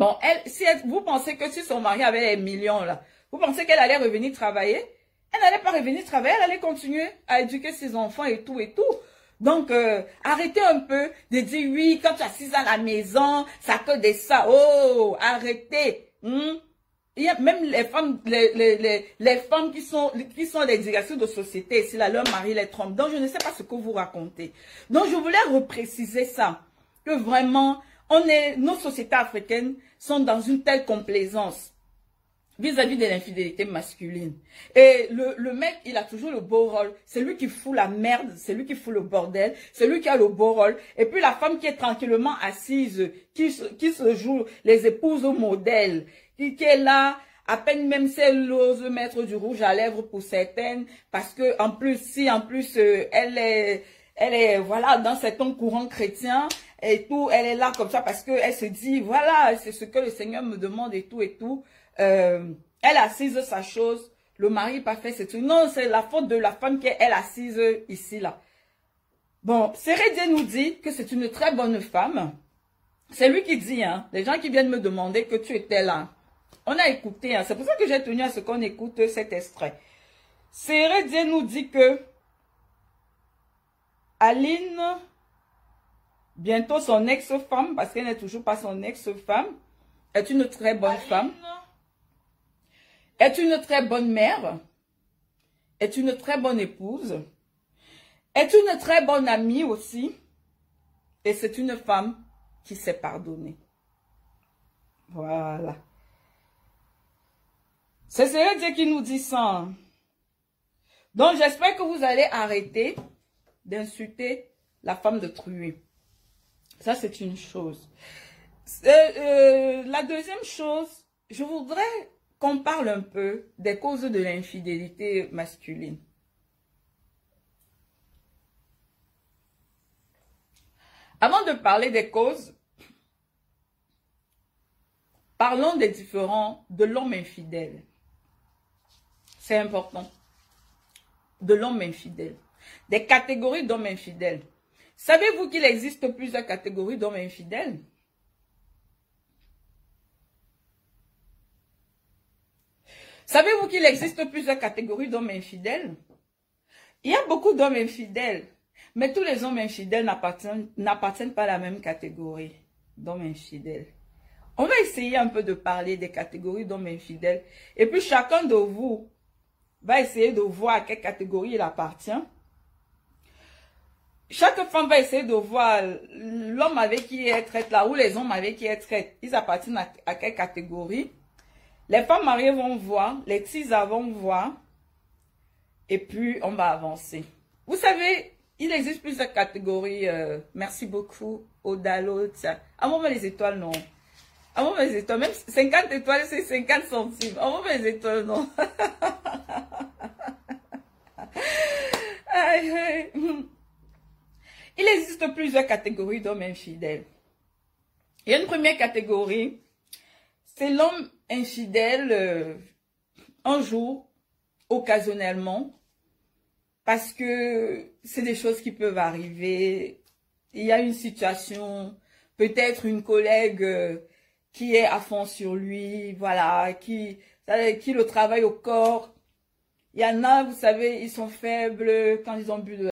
Bon, elle, si vous pensez que si son mari avait les millions là, vous pensez qu'elle allait revenir travailler? Elle n'allait pas revenir travailler, elle allait continuer à éduquer ses enfants et tout et tout. Donc, euh, arrêtez un peu de dire oui, quand tu assises à la maison, ça que des ça. Oh, arrêtez. Hmm? Il y a même les femmes, les, les, les, femmes qui sont, qui sont directrices de société, si là, leur mari les trompe. Donc, je ne sais pas ce que vous racontez. Donc, je voulais repréciser ça. Que vraiment, on est, nos sociétés africaines sont dans une telle complaisance vis-à-vis de l'infidélité masculine. Et le, le mec, il a toujours le beau rôle. C'est lui qui fout la merde, c'est lui qui fout le bordel, c'est lui qui a le beau rôle. Et puis la femme qui est tranquillement assise, qui, qui se joue les épouses au modèle, qui, est là, à peine même si elle ose mettre du rouge à lèvres pour certaines, parce que en plus, si en plus euh, elle est, elle est, voilà, dans certain courant chrétien et tout, elle est là comme ça parce que elle se dit, voilà, c'est ce que le Seigneur me demande et tout et tout. Euh, elle assise sa chose, le mari pas fait, c'est tout. Non, c'est la faute de la femme qui est elle assise ici, là. Bon, Sérédien nous dit que c'est une très bonne femme. C'est lui qui dit, hein, les gens qui viennent me demander que tu étais là. On a écouté, hein, c'est pour ça que j'ai tenu à ce qu'on écoute cet extrait. Sérédien nous dit que Aline, bientôt son ex-femme, parce qu'elle n'est toujours pas son ex-femme, est une très bonne femme est une très bonne mère, est une très bonne épouse, est une très bonne amie aussi, et c'est une femme qui s'est pardonnée. Voilà. C'est Dieu qui nous dit ça. Donc j'espère que vous allez arrêter d'insulter la femme de Trué. Ça, c'est une chose. Euh, euh, la deuxième chose, je voudrais qu'on parle un peu des causes de l'infidélité masculine. Avant de parler des causes, parlons des différents de l'homme infidèle. C'est important. De l'homme infidèle. Des catégories d'hommes infidèles. Savez-vous qu'il existe plusieurs catégories d'hommes infidèles? Savez-vous qu'il existe plusieurs catégories d'hommes infidèles? Il y a beaucoup d'hommes infidèles, mais tous les hommes infidèles n'appartiennent pas à la même catégorie d'hommes infidèles. On va essayer un peu de parler des catégories d'hommes infidèles. Et puis chacun de vous va essayer de voir à quelle catégorie il appartient. Chaque femme va essayer de voir l'homme avec qui elle traite là, ou les hommes avec qui elle traite. Ils appartiennent à quelle catégorie? Les femmes mariées vont voir, les tisas vont voir, et puis on va avancer. Vous savez, il existe plusieurs catégories. Euh, merci beaucoup, Odalo. Moi, les étoiles, non. Moi, les étoiles, même 50 étoiles, c'est 50 centimes. Moi, les étoiles, non. Il existe plusieurs catégories d'hommes infidèles. Il y a une première catégorie, c'est l'homme infidèle euh, un jour, occasionnellement, parce que c'est des choses qui peuvent arriver. Il y a une situation, peut-être une collègue euh, qui est à fond sur lui, voilà, qui, qui le travaille au corps. Il y en a, vous savez, ils sont faibles quand ils ont bu de